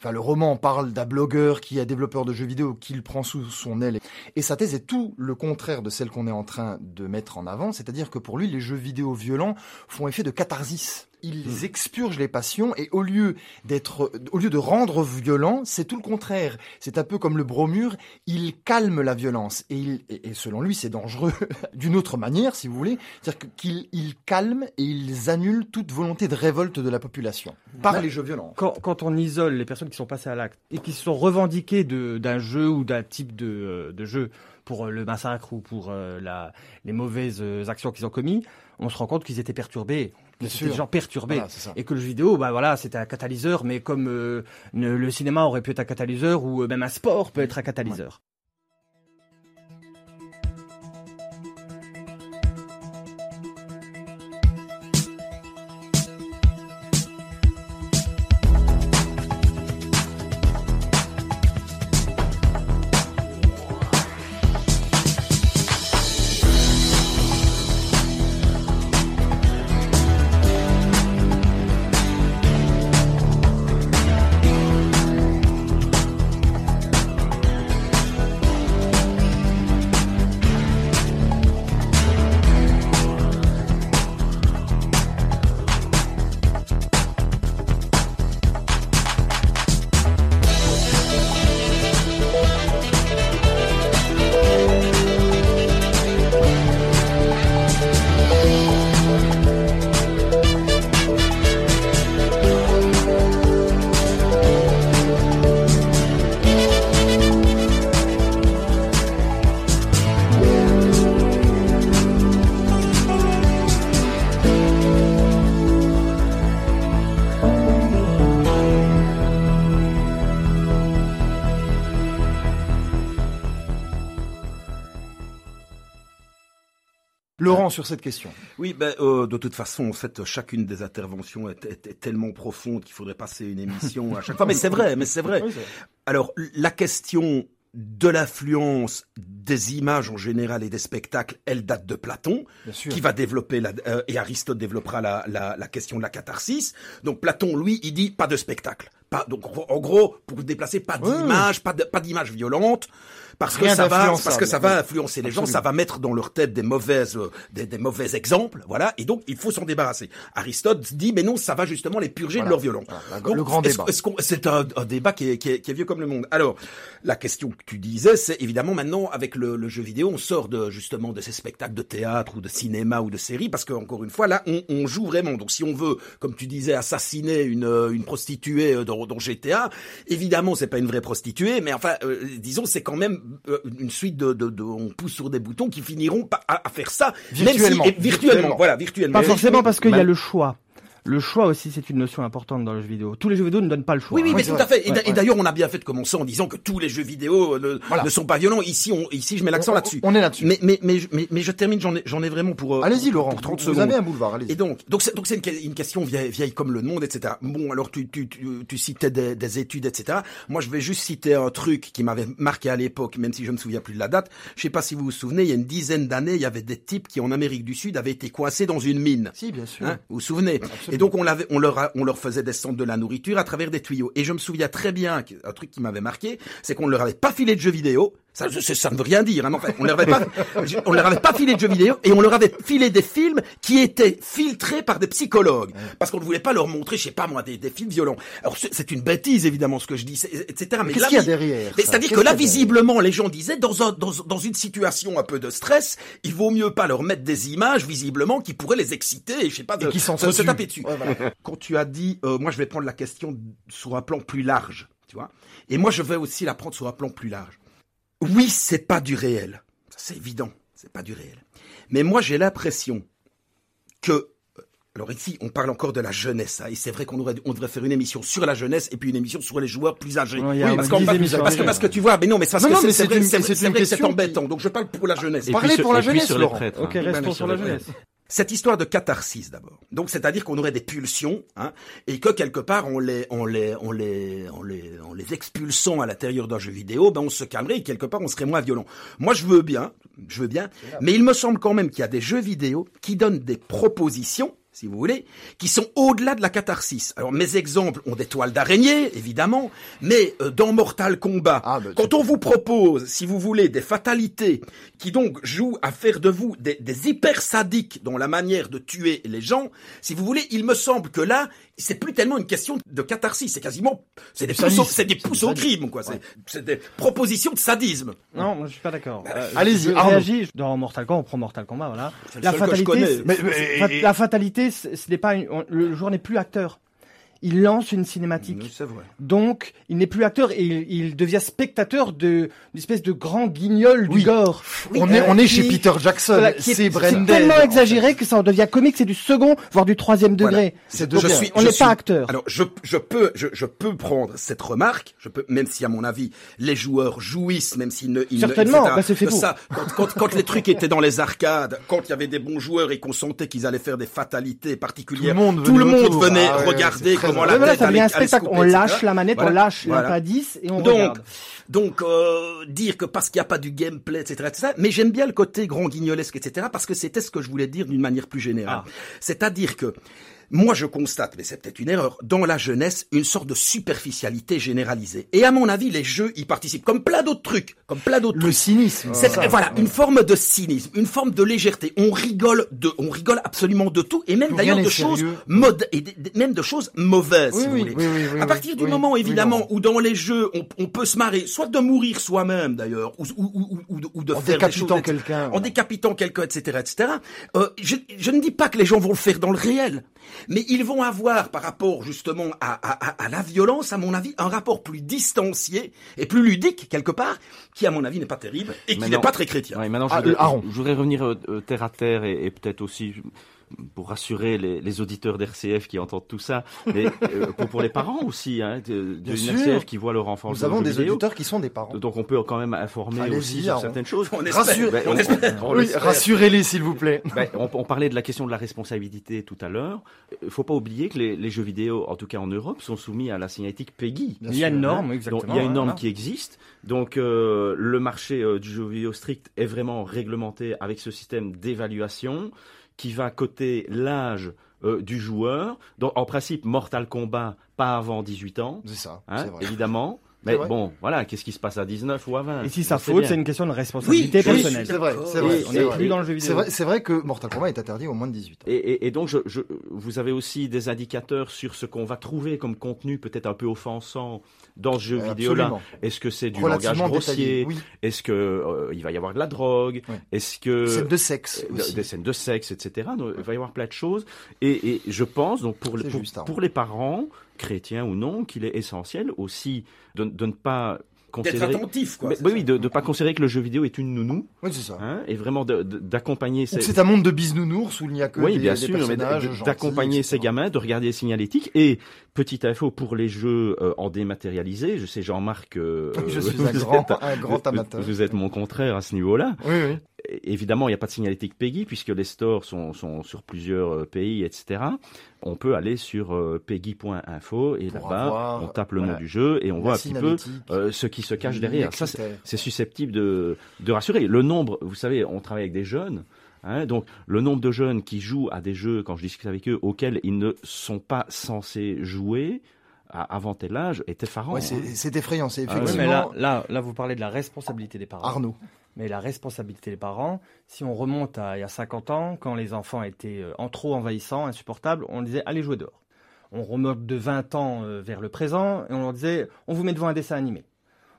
enfin, le roman parle d'un blogueur qui est développeur de jeux vidéo, qu'il prend sous son aile. Et sa thèse est tout le contraire de celle qu'on est en train de mettre en avant, c'est-à-dire que pour lui, les jeux vidéo violents font effet de catharsis. Ils expurgent les passions et au lieu d'être, au lieu de rendre violent, c'est tout le contraire. C'est un peu comme le bromure, il calme la violence et, il, et, selon lui, c'est dangereux d'une autre manière, si vous voulez, c'est-à-dire qu'il il calme et ils annulent toute volonté de révolte de la population par Bah, les jeux violents. Quand, quand on isole les personnes qui sont passées à l'acte et qui se sont revendiquées d'un jeu ou d'un type de, euh, de jeu pour euh, le massacre ou pour euh, la, les mauvaises actions qu'ils ont commis, on se rend compte qu'ils étaient perturbés. C'était des gens perturbés. Voilà. Et que le jeu vidéo, bah voilà, c'était un catalyseur, mais comme euh, le cinéma aurait pu être un catalyseur ou euh, même un sport peut être un catalyseur. Laurent, sur cette question. Oui, ben, euh, de toute façon, en fait, chacune des interventions est, est- est tellement profonde qu'il faudrait passer une émission à chaque fois. Mais c'est vrai, mais c'est vrai. Alors, la question de l'influence des images en général et des spectacles, elle date de Platon, qui va développer la, euh, et Aristote développera la, la, la question de la catharsis. Donc Platon, lui, il dit pas de spectacle. Pas, donc en gros, pour vous déplacer, pas d'image, pas de, pas d'image violente, parce que ça va, parce que ça va influencer les gens, ça va mettre dans leur tête des mauvaises, euh, des, des mauvais exemples, voilà. Et donc il faut s'en débarrasser. Aristote dit, mais non, ça va justement les purger Voilà. de leur violence. Voilà, Donc, le grand débat. C'est un, un débat qui est, qui, est, qui est vieux comme le monde. Alors, la question que tu disais, c'est évidemment maintenant avec le, le jeu vidéo, on sort de justement de ces spectacles de théâtre ou de cinéma ou de série, parce que encore une fois, là, on, on joue vraiment. Donc, si on veut, comme tu disais, assassiner une, une prostituée euh, dans, dans GTA, évidemment, c'est pas une vraie prostituée, mais enfin, euh, disons, c'est quand même euh, une suite de, de, de, on pousse sur des boutons qui finiront par- à, à faire ça, Virtuellement. même si, et virtuellement, Virtuellement. voilà, virtuellement. Pas forcément parce qu'il y a le choix. Le choix aussi, c'est une notion importante dans le jeu vidéo. Tous les jeux vidéo ne donnent pas le choix. Oui, oui, hein. mais tout à fait. Et, d'ailleurs, on a bien fait de commencer en disant que tous les jeux vidéo ne, Voilà. ne sont pas violents. Ici, on, ici, je mets l'accent là-dessus. On est là-dessus. Mais, mais, mais, mais, mais je termine, j'en ai, j'en ai vraiment pour, euh, Allez-y, Laurent. pour 30 vous secondes. avez un boulevard, allez-y. Et donc, donc c'est, donc c'est une, que- une question vieille, vieille comme le monde, etc. Bon, alors tu, tu, tu, tu citais des, des études, etc. Moi, je vais juste citer un truc qui m'avait marqué à l'époque, même si je me souviens plus de la date. Je sais pas si vous vous souvenez, il y a une dizaine d'années, il y avait des types qui, en Amérique du Sud, avaient été coincés dans une mine. Si, bien sûr. Hein, vous vous souvenez? Donc on, leur leur faisait descendre de la nourriture à travers des tuyaux. Et je me souviens très bien qu'un truc qui m'avait marqué, c'est qu'on ne leur avait pas filé de jeux vidéo. Ça, ça, ça ne veut rien dire. Hein, mais enfin, on leur avait pas, on leur avait pas filé de jeux vidéo et on leur avait filé des films qui étaient filtrés par des psychologues, parce qu'on ne voulait pas leur montrer, je sais pas moi, des, des films violents. Alors c'est, une bêtise évidemment ce que je dis, etc. Mais Qu'est-ce qu'il y a derrière C'est-à-dire que là, visiblement, les gens disaient, dans, un, dans, dans une situation un peu de stress, il vaut mieux pas leur mettre des images, visiblement, qui pourraient les exciter, et je sais pas, de, Et qui se, taper dessus. Ouais, voilà. Quand tu as dit, euh, moi je vais prendre la question sur un plan plus large, tu vois, et moi je vais aussi la prendre sur un plan plus large. Oui, c'est pas du réel, Ça, c'est évident, c'est pas du réel. Mais moi j'ai l'impression que euh, alors ici, on parle encore de la jeunesse, hein, et c'est vrai qu'on on devrait faire une émission sur la jeunesse et puis une émission sur les joueurs plus âgés. Oui, parce, moins qu'on- 10 émissions parce que, parce que tu vois, mais non, mais non, c'est- une- une c'est question embêtant. Donc je parle pour la jeunesse. Et Parlez puis pour la et puis jeunesse, les prêtres. Ok, hein. restons sur sur la jeunesse. Cette histoire de catharsis d'abord. Donc c'est-à-dire qu'on aurait des pulsions, hein, et que quelque part on les, on les, on les, on les, en les expulsant à l'intérieur d'un jeu vidéo, ben on se calmerait et quelque part on serait moins violent. Moi je veux bien, je veux bien, mais il me semble quand même qu'il y a des jeux vidéo qui donnent des propositions. Si vous voulez, qui sont au-delà de la catharsis. Alors mes exemples ont des toiles d'araignée, évidemment, mais euh, dans Mortal Kombat, Ah, bah, quand on vous propose, si vous voulez, des fatalités qui donc jouent à faire de vous des, des hyper sadiques dans la manière de tuer les gens, si vous voulez, il me semble que là, c'est plus tellement une question de catharsis, c'est quasiment, c'est des sadisme. c'est des du au crime, quoi. C'est- Ouais. C'est des propositions de sadisme. Non, moi je suis pas d'accord. Euh, allez-y, réagis dans Mortal Kombat, on prend Mortal Kombat, voilà. Mais- mais- c'est- et- la fatalité, ce n'est pas le joueur n'est plus acteur. Il lance une cinématique. C'est vrai. Donc, il n'est plus acteur et il, il devient spectateur de d'une espèce de grand guignol Oui. du gore. on est, euh, on est qui- chez Peter Jackson. Voilà, c'est tellement en fait. exagéré que ça en devient comique, c'est du second, voire du troisième degré. C'est Je suis- On n'est pas acteur. Alors je, je peux je, je peux prendre cette remarque, je peux même si à mon avis les joueurs jouissent même s'ils ne ils ne- Certainement, etc., bah, c'est fait de pour. ça quand, quand quand les trucs étaient dans les arcades, quand il y avait des bons joueurs et qu'on sentait qu'ils allaient faire des fatalités particulières, Tout le monde tout le venait monde autour. venait Ah regarder comment vrai. la Ouais, voilà, tête ça devient allait, un allait se spectacle. couper, On lâche la manette, Voilà, on lâche voilà. l'impact 10 et on Donc, regarde. donc euh, dire que parce qu'il n'y a pas du gameplay, etc., etc. Mais j'aime bien le côté grand guignolesque, etc. Parce que c'était ce que je voulais dire d'une manière plus générale. Ah. C'est-à-dire que moi, je constate, mais c'est peut-être une erreur, dans la jeunesse, une sorte de superficialité généralisée. Et à mon avis, les jeux y participent, comme plein d'autres trucs, comme plein d'autres Le trucs. cynisme. C'est- ça. voilà, une forme de cynisme, une forme de légèreté. On rigole de, on rigole absolument de tout, et même d'ailleurs de choses mode, et même de choses mauvaises, Oui, si vous voulez. oui, oui, oui, à partir du moment, évidemment, où dans les jeux, on, on peut se marrer, soit de mourir soi-même d'ailleurs, ou, ou, ou, ou de, En faire des choses, quelqu'un. en décapitant quelqu'un, etc., etc. Euh, je, je ne dis pas que les gens vont le faire dans le réel, mais ils vont avoir, par rapport justement à, à, à- à la violence, à mon avis, un rapport plus distancié et plus ludique quelque part, qui à mon avis n'est pas terrible et qui n'est pas très chrétien. Ouais, maintenant, je, Ah, voudrais, euh, Aaron. je voudrais revenir euh, euh, terre à terre et, et peut-être aussi pour rassurer les, les auditeurs d'RCF qui entendent tout ça, mais euh, pour, pour les parents aussi, hein, de-. RCF qui voit leur enfant Nous avons des vidéo. auditeurs qui sont des parents. Donc on peut quand même informer aussi sur certaines choses. On espère. Rassure- Ben, on on- espère. on Oui, l'espère. rassurez-les s'il vous plaît. Ben, on, on parlait de la question de la responsabilité tout à l'heure. Il faut pas oublier que les, les jeux vidéo, en tout cas en Europe, sont soumis à la signalétique PEGI. Il y a une norme, exactement. Donc il y a une norme voilà. qui existe. Donc euh, le marché euh, du jeu vidéo strict est vraiment réglementé avec ce système d'évaluation qui va coter l'âge euh, du joueur. Donc en principe, Mortal Kombat pas avant 18 ans, C'est ça, hein, vrai. évidemment. Mais bon, voilà, qu'est-ce qui se passe à 19 ou à 20 Et si ça faute, c'est une question de responsabilité Oui, oui, personnelle. C'est vrai, c'est vrai. On c'est n'est vrai. plus dans le jeu vidéo. C'est vrai, c'est vrai que Mortal Kombat est interdit au moins de 18 ans. Et, et- et donc, je, je- vous avez aussi des indicateurs sur ce qu'on va trouver comme contenu peut-être un peu offensant dans ce jeu Euh, vidéo-là. Est-ce que c'est du langage grossier? Oui, Est-ce que euh, il va y avoir de la drogue? Est-ce que scène de sexe euh, aussi. des scènes de sexe, etc. Donc, il va y avoir plein de choses. Et, et je pense donc pour, C'est pour, juste, hein. pour les parents, chrétiens ou non, qu'il est essentiel aussi de, de ne pas D'être considérer. attentif, quoi. Mais- oui, oui, de ne pas considérer que le jeu vidéo est une nounou, Oui, c'est ça. hein, et vraiment d'accompagner ces, c'est un monde de bisounours où il n'y a que oui, des, bien sûr, d'accompagner ces gamins, de regarder les signalétiques. Et petite info pour les jeux euh, en dématérialisé, je sais Jean-Marc, euh, Je suis un grand, êtes- un grand amateur. Vous êtes mon contraire à ce niveau-là. Oui, oui. Évidemment, il n'y a pas de signalétique PEGI puisque les stores sont, sont sur plusieurs euh, pays, etc. On peut aller sur euh, peggy.info et là-bas, on tape le voilà, nom du jeu et on voit un petit peu euh, ce qui se cache derrière. Ça, c'est- susceptible de, de rassurer. Le nombre, vous savez, on travaille avec des jeunes. hein, donc le nombre de jeunes qui jouent à des jeux, quand je discute avec eux, auxquels ils ne sont pas censés jouer avant tel âge, est effarant. Ouais, hein. c'est effrayant, c'est Ah ouais. Effectivement. mais là, là, là, vous parlez de la responsabilité des parents. Arnaud. Mais la responsabilité des parents, si on remonte à il y a 50 ans, quand les enfants étaient euh, en trop envahissants, insupportables, on disait allez jouer dehors. On remonte de 20 ans euh, vers le présent et on leur disait on vous met devant un dessin animé.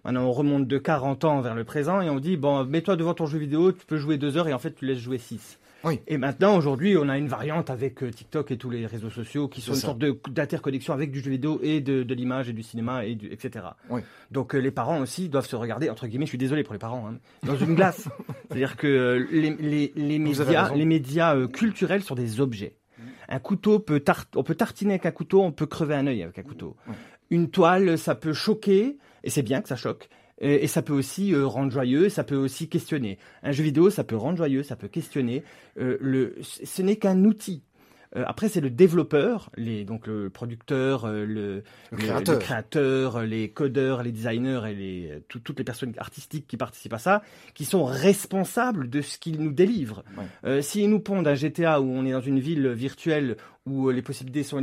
Maintenant, on remonte de 40 ans vers le présent et on dit bon, mets-toi devant ton jeu vidéo, tu peux jouer deux heures et en fait tu laisses jouer 6. Oui. Et maintenant, aujourd'hui, on a une variante avec euh, TikTok et tous les réseaux sociaux qui sont une ça. sorte d'interconnexion avec du jeu vidéo et de, de l'image et du cinéma et du, etc. Oui. Donc euh, les parents aussi doivent se regarder, entre guillemets, je suis désolé pour les parents, hein, dans une glace. C'est-à-dire que euh, les, les, les médias, les médias euh, culturels sont des objets. Un couteau peut on peut tartiner avec un couteau, on peut crever un œil avec un couteau. Ouais. Une toile, ça peut choquer, et c'est bien que ça choque. Et et ça peut aussi euh, rendre joyeux, ça peut aussi questionner. Un jeu vidéo, ça peut rendre joyeux, ça peut questionner. Euh, le, ce n'est qu'un outil. Euh, après, c'est le développeur, les, donc le producteur, euh, le, Le créateur. créateur, les codeurs, les designers et les, tout- toutes les personnes artistiques qui participent à ça, qui sont responsables de ce qu'ils nous délivrent. Ouais. Euh, S'ils nous pondent un GTA où on est dans une ville virtuelle où euh, les possibilités sont,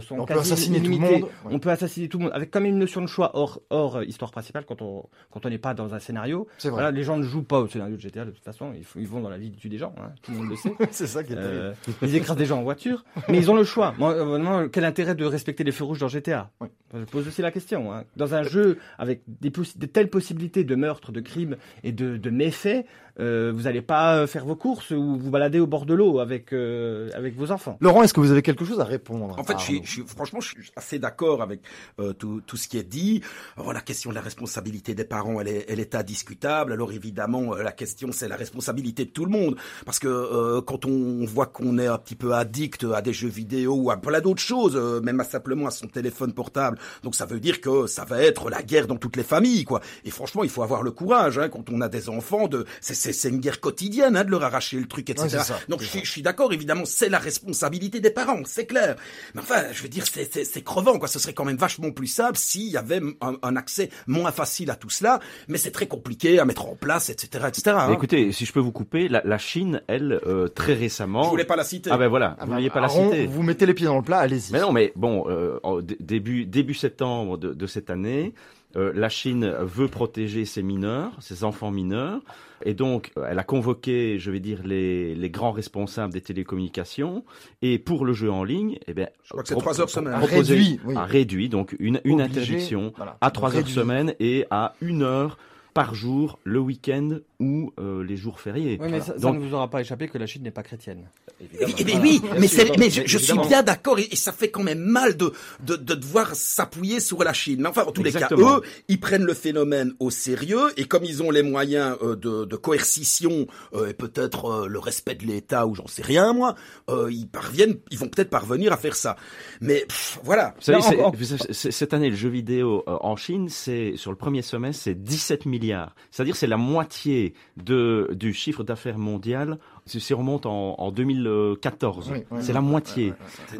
sont On peut assassiner tout le monde. Ouais. on peut assassiner tout le monde avec comme une notion de choix hors, hors euh, histoire principale quand on quand on n'est pas dans un scénario. C'est vrai. Voilà, les gens ne jouent pas au scénario de GTA de toute façon, ils, vont dans la vie tuer des gens, hein, tout le monde le sait. c'est ça qui est. Euh, ils écrasent des gens en voiture, mais ils ont le choix. Moi, quel intérêt de respecter les feux rouges dans GTA. Je pose aussi la question. hein. Dans un jeu avec des de telles possibilités de meurtres, de crimes et de, de méfaits, euh, vous n'allez pas euh, faire vos courses ou vous balader au bord de l'eau avec euh, avec vos enfants. Laurent, est-ce que vous avez quelque chose à répondre En fait, je suis, je suis- franchement, je suis assez d'accord avec euh, tout, tout ce qui est dit. Alors, la question de la responsabilité des parents, elle est, elle est indiscutable. Alors évidemment, euh, la question, c'est la responsabilité de tout le monde, parce que euh, quand on voit qu'on est un petit peu addict à des jeux vidéo ou à plein d'autres choses, euh, même à simplement à son téléphone portable, donc ça veut dire que ça va être la guerre dans toutes les familles, quoi. Et franchement, il faut avoir le courage hein, quand on a des enfants de, c'est, c'est, c'est une guerre quotidienne hein, de leur arracher le truc, etc. Ouais, c'est ça, donc je, je suis d'accord, évidemment, c'est la responsabilité des parents, c'est clair. Mais enfin, je veux dire, c'est, c'est, c'est crevant, quoi. Ce serait quand même vachement plus simple s'il y avait un, un accès moins facile à tout cela. Mais c'est très compliqué à mettre en place, etc., etc. hein. Écoutez, si je peux vous couper, la, la Chine, elle, euh, très récemment. je voulais pas la citer. Ah ben voilà, Ah vous vouliez pas la citer. Vous mettez les pieds dans le plat, allez-y. Mais non, mais bon, euh, début début septembre de, de cette année, euh, la Chine veut protéger ses mineurs, ses enfants mineurs, et donc elle a convoqué, je vais dire, les, les grands responsables des télécommunications, et pour le jeu en ligne, eh bien, Je crois que c'est trois heures semaine. Réduit, oui. a réduit, donc une, une Obligé, interdiction voilà. à trois heures semaine et à une heure par jour le week-end ou euh, les jours fériés. Oui, mais ça, ça Donc- ne vous aura pas échappé que la Chine n'est pas chrétienne. Bien, Voilà. oui, mais, mais je, mais je suis bien d'accord et, et ça fait quand même mal de, de, de devoir s'appuyer sur la Chine. Mais enfin, en tous les cas, eux, ils prennent le phénomène au sérieux et comme ils ont les moyens euh, de, de coercition euh, et peut-être euh, le respect de l'État ou j'en sais rien moi, euh, ils parviennent, ils vont peut-être parvenir à faire ça. Mais pff, voilà. Vous savez, Non, cette année, le jeu vidéo euh, en Chine, c'est sur le premier semestre, c'est 17 milliards. C'est-à-dire, c'est la moitié du chiffre d'affaires mondial. Si on remonte en, en 2014, Oui, oui, c'est oui. la moitié.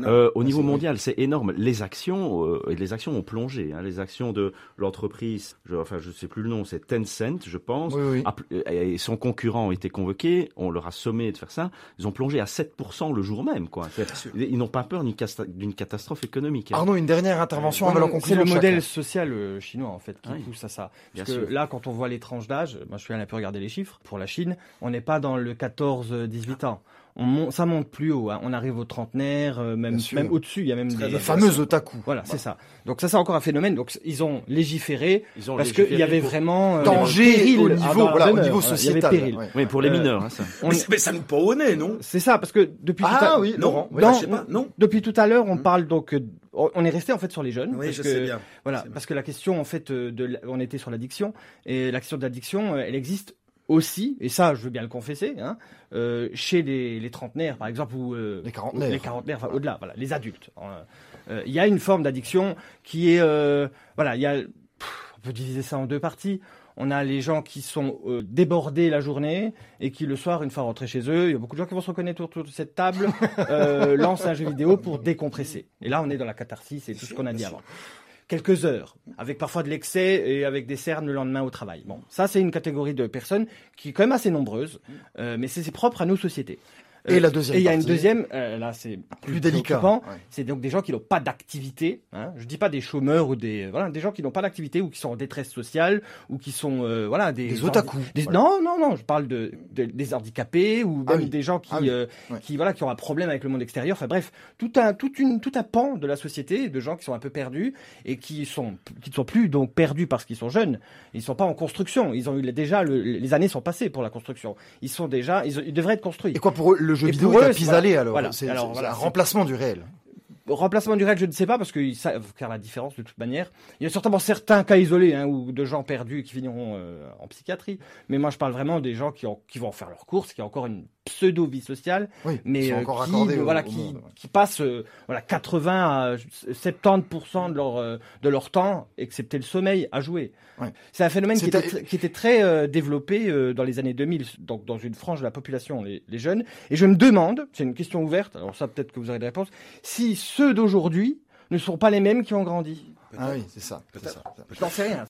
Euh, au niveau mondial, c'est énorme. Les actions, euh, les actions ont plongé. Hein, les actions de l'entreprise, je, enfin, je sais plus le nom, c'est Tencent, je pense. Oui, oui. a pl- Et son concurrent a été convoqué. On leur a sommé de faire ça. Ils ont plongé à 7% le jour même, quoi. Ils n'ont pas peur d'une catastrophe économique. hein. Arnaud, une dernière intervention avant c'est le modèle social euh, chinois en fait qui Oui. pousse à ça. Bien Parce que sûr. là, quand on voit les tranches d'âge, moi je suis allé un peu regarder les chiffres pour la Chine, on n'est pas dans le 14-18 ans. On monte, ça monte plus haut. hein. On arrive au trentenaire, euh, même au-dessus. Il y a même Très des Les fameux otaku. Voilà, c'est ça. Donc ça, c'est encore un phénomène. Donc ils ont légiféré Ils ont parce qu'il y avait vraiment euh, Danger péril au niveau, voilà, au demeure. niveau Voilà, il y avait sociétal. péril. ouais. Oui, pour les Euh, mineurs, hein, ça. On- Mais, ça nous pend au nez, non? C'est ça, parce que depuis tout Ah à oui, Non, Laurent. oui. Non, je sais pas, non. depuis tout à l'heure, on Hmm. parle donc, on est resté en fait sur les jeunes. Oui, parce je que, sais bien. Voilà, bien. parce que la question en fait, de, on était sur l'addiction et la question de l'addiction, elle existe aussi, et ça, je veux bien le confesser, hein, euh, chez les, les trentenaires, par exemple, ou euh, Les quarantenaires. les quarantenaires, enfin au-delà, voilà, les adultes. Euh, euh, Il y a une forme d'addiction qui est, voilà, il y a, pff, on peut diviser ça en deux parties. On a les gens qui sont débordés la journée et qui le soir, une fois rentrés chez eux, il y a beaucoup de gens qui vont se reconnaître autour de cette table, lancent un jeu vidéo pour décompresser. Et là, on est dans la catharsis et tout ce qu'on a dit avant. Quelques heures, avec parfois de l'excès et avec des cernes le lendemain au travail. Bon, ça c'est une catégorie de personnes qui est quand même assez nombreuse, euh, mais c'est c'est propre à nos sociétés. Et la deuxième Et il y a une deuxième, euh, là c'est Plus délicat. Ouais. c'est donc des gens qui n'ont pas d'activité. Hein. Je dis pas des chômeurs ou des voilà, des gens qui n'ont pas d'activité ou qui sont en détresse sociale ou qui sont euh, voilà des Des otaku. des- Voilà. Non non non, je parle de, de- des handicapés ou Ah oui. des gens qui Ah oui. euh, Ouais. qui voilà qui ont un problème avec le monde extérieur. Enfin bref, tout un tout une tout un pan de la société de gens qui sont un peu perdus et qui sont qui ne sont plus donc perdus parce qu'ils sont jeunes. Ils sont pas en construction. Ils ont eu déjà le- les années sont passées pour la construction. Ils sont déjà ils, ils devraient être construits. Et quoi pour eux, le jeu Et vidéo pour est à eux, voilà. alors Voilà. C'est un remplacement du réel. remplacement du réel, je ne sais pas parce qu'ils savent faire la différence de toute manière. Il y a certainement certains cas isolés hein, ou de gens perdus qui finiront euh, en psychiatrie, mais moi je parle vraiment des gens qui, ont, qui vont faire leurs courses, qui ont encore une pseudo vie sociale, Oui, mais euh, qui, au- voilà, au qui, monde, ouais. qui passent euh, voilà 80 à 70% de leur euh, de leur temps, excepté le sommeil, à jouer. Ouais. C'est un phénomène qui était, qui très euh, développé euh, dans les années 2000, donc dans une frange de la population, les, les jeunes. Et je me demande, c'est une question ouverte, alors ça peut-être que vous aurez des réponses, si ceux d'aujourd'hui ne sont pas les mêmes qui ont grandi. Ah oui, c'est ça. c'est Peut-être. ça. Je n'en sais rien.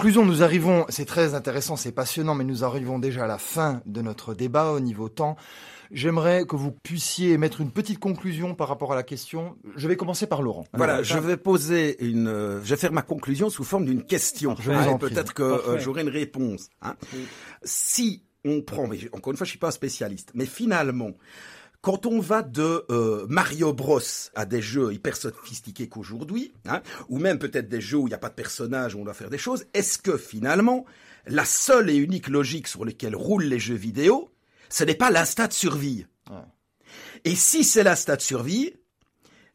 Conclusion, nous arrivons, c'est très intéressant, c'est passionnant, mais nous arrivons déjà à la fin de notre débat au niveau temps. J'aimerais que vous puissiez mettre une petite conclusion par rapport à la question. Je vais commencer par Laurent. Voilà, je vais poser une, je vais faire ma conclusion sous forme d'une question. Je vous en et prie. Peut-être que euh, j'aurai une réponse. hein. Oui. Si on prend, mais encore une fois, je suis pas un spécialiste, mais finalement, quand on va de euh, Mario Bros à des jeux hyper sophistiqués qu'aujourd'hui, hein, ou même peut-être des jeux où il n'y a pas de personnage, où on doit faire des choses, est-ce que finalement, la seule et unique logique sur laquelle roulent les jeux vidéo, ce n'est pas l'instinct de survie? Ouais. Et si c'est l'instinct de survie,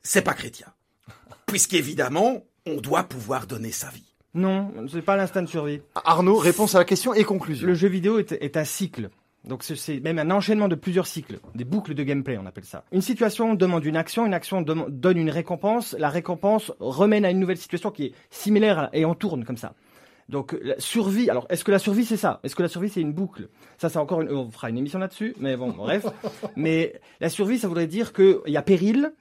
c'est pas chrétien. Puisqu'évidemment, on doit pouvoir donner sa vie. Non, c'est pas l'instinct de survie. Arnaud, réponse à la question et conclusion. Le jeu vidéo est, est un cycle. Donc c'est- même un enchaînement de plusieurs cycles, des boucles de gameplay, on appelle ça. Une situation demande une action, une action donne une récompense, la récompense remène à une nouvelle situation qui est similaire et on tourne comme ça. Donc la survie, alors est-ce que la survie c'est ça? Est-ce que la survie c'est une boucle? Ça c'est encore une, on fera une émission là-dessus, mais bon, bref. mais la survie ça voudrait dire qu'il y a péril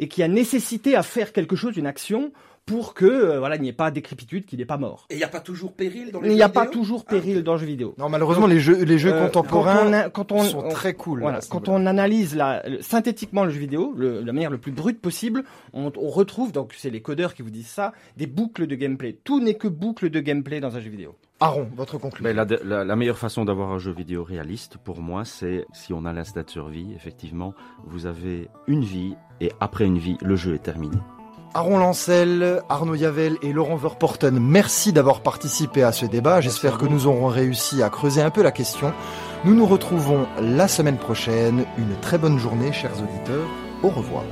et qu'il y a nécessité à faire quelque chose, une action, pour que euh, voilà, il n'y ait pas décrépitude, qu'il n'est pas mort. Et il n'y a pas toujours péril dans les Il jeux n'y a pas vidéo toujours Ah, péril dans le jeu vidéo. Non, malheureusement, les jeux, les jeux Euh, contemporains quand on, a- quand on- sont on- très cool. Voilà, quand on analyse la, le- synthétiquement le jeu vidéo, le- de la manière le plus brute possible, on, on retrouve, donc c'est les codeurs qui vous disent ça, des boucles de gameplay. Tout n'est que boucle de gameplay dans un jeu vidéo. Aaron, votre conclusion. Mais la, la- la meilleure façon d'avoir un jeu vidéo réaliste, pour moi, c'est si on a l'instinct de survie, effectivement, vous avez une vie et après une vie, le jeu est terminé. Aaron Lancel, Arnaud Yavel et Laurent Verporten, merci d'avoir participé à ce débat. J'espère que nous aurons réussi à creuser un peu la question. Nous nous retrouvons la semaine prochaine. Une très bonne journée, chers auditeurs. Au revoir.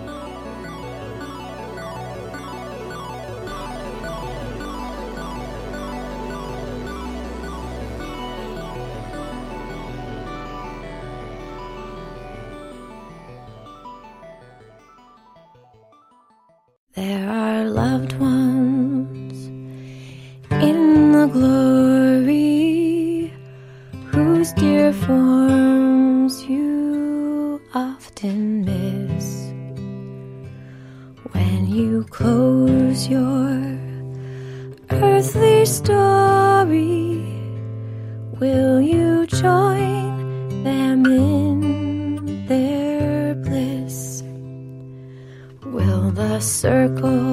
The circle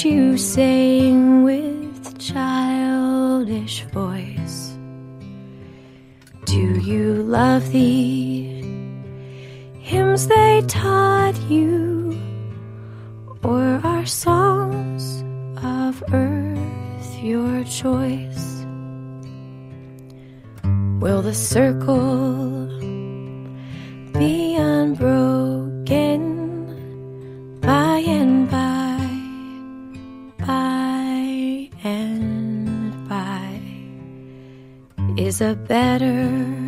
you sang with childish voice. Do you love the hymns they taught you, or are songs of earth your choice? Will the circle The better